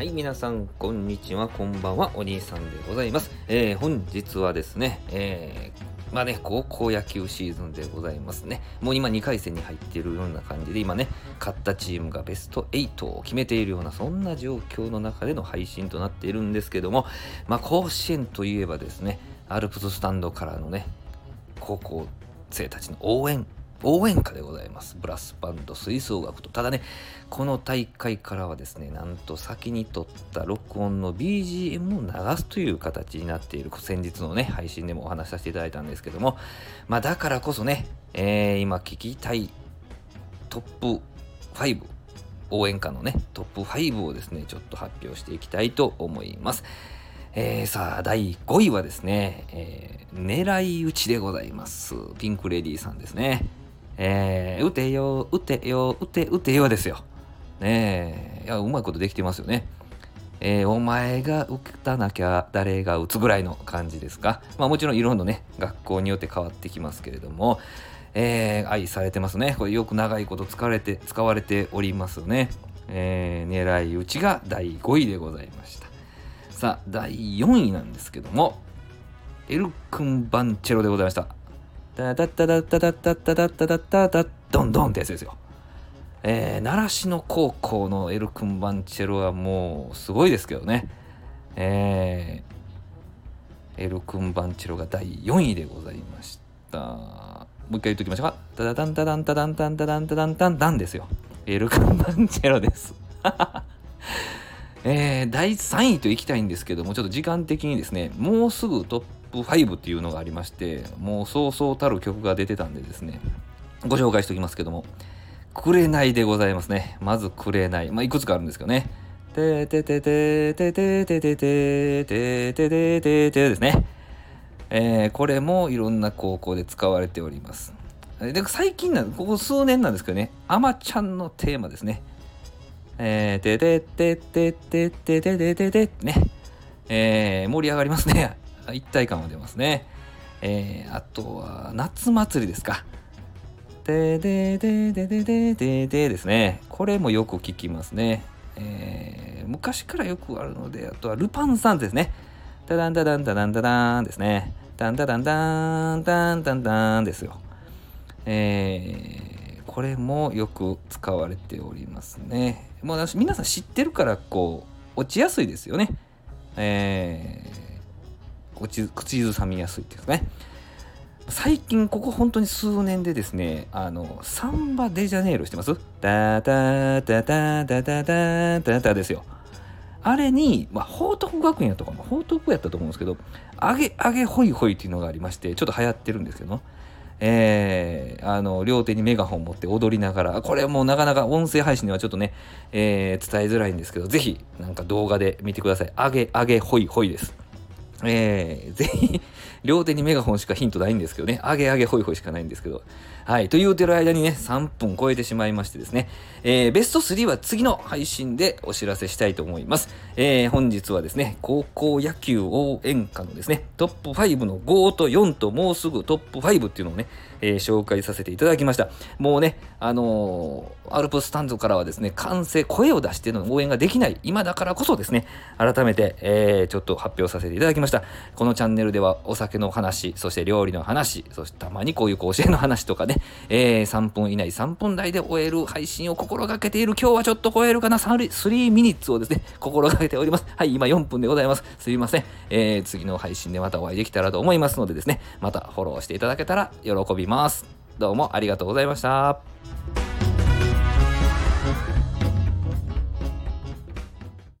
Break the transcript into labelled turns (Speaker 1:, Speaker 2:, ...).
Speaker 1: はい、皆さん、こんにちは、こんばんは、お兄さんでございます。えー、本日はですね、えー、まあね、高校野球シーズンでございますね。もう今2回戦に入っているような感じで、今ね、勝ったチームがベスト8を決めているような、そんな状況の中での配信となっているんですけども、まあ、甲子園といえばですね、アルプススタンドからのね、高校生たちの応援応援歌でございます。ブラスバンド吹奏楽と。ただね、この大会からはですね、なんと先に撮った録音の BGM を流すという形になっている、先日のね、配信でもお話しさせていただいたんですけども、まあだからこそね、えー、今聞きたいトップ5、応援歌のね、トップ5をですね、ちょっと発表していきたいと思います。えー、さあ、第5位はですね、えー、狙い撃ちでございます。ピンクレディーさんですね。えー、打てよ、打てよ、打て、打てよですよ。ねえ、いや、うまいことできてますよね。えー、お前が打たなきゃ誰が打つぐらいの感じですか？まあもちろんいろんなね、学校によって変わってきますけれども、えー、愛されてますね。これよく長いこと使われて、使われておりますね。えー、狙い撃ちが第5位でございました。さあ、第4位なんですけども、エルクンバンチェロでございました。タタタタタタタタタタタタタドンドンってやつですよ。えー、習志野高校のエルクンバンチェロはもうすごいですけどね。えー、エルクンバンチェロが第4位でございました。もう一回言っときましょうか。タダタンタダンタダンタンタダンタダンタタンですよ。エルクンバンチェロです。えー、第3位といきたいんですけども、ちょっと時間的にですね、もうすぐトップ5っていうのがありまして、もうそうそうたる曲が出てたんでですね、ご紹介しておきますけども、くれないでございますね。まずくれない。まあ、いくつかあるんですけどね。ててててててててててててててですね。えー、これもいろんな高校で使われております。で最近なここ数年なんですけどね、あまちゃんのテーマですね。えー、ててててててててててね。えー、盛り上がりますね。一体感は出ますね。えー、あとは、夏祭りですか。ででででででででですね。これもよく聞きますね。えー、昔からよくあるので、あとはルパン三世ですね。タダンタダンタダンタダンですね。タンタダンタンタンタンタンですよ。えー、これもよく使われておりますね。もう皆さん知ってるから、こう、落ちやすいですよね。えー口ずさみやすいですね。最近ここ本当に数年でですね、あの、サンバデジャネイロしてます？ダダダダダダダダダですよ。あれに、まあ、報徳学園やったかな報徳やったと思うんですけど、あげあげほいほいっていうのがありまして、ちょっと流行ってるんですけど、えー、あの、両手にメガホン持って踊りながら、これもうなかなか音声配信ではちょっとね、えー、伝えづらいんですけど、ぜひ、なんか動画で見てください。あげあげほいほいです。えー、ぜひ、両手にメガホンしかヒントないんですけどね、上げ上げホイホイしかないんですけど、はい、と言うてる間にね、3分超えてしまいましてですね、えー、ベスト3は次の配信でお知らせしたいと思います。えー、本日はですね、高校野球応援歌のですね、トップ5の5と4ともうすぐトップ5っていうのをね、えー、紹介させていただきました。もうね、あのー、アルプスタンドからはですね、歓声、声を出しての応援ができない、今だからこそですね、改めて、えー、ちょっと発表させていただきました。このチャンネルではお酒の話、そして料理の話、そしてたまにこういう甲子園の話とかね、えー、3分以内、3分台で終える配信を心がけている、今日はちょっと超えるかな、3, 3ミニッツをですね、心がけております。はい、今4分でございます。すいません。えー、次の配信でまたお会いできたらと思いますのでですね、またフォローしていただけたら喜びます。どうもありがとうございました。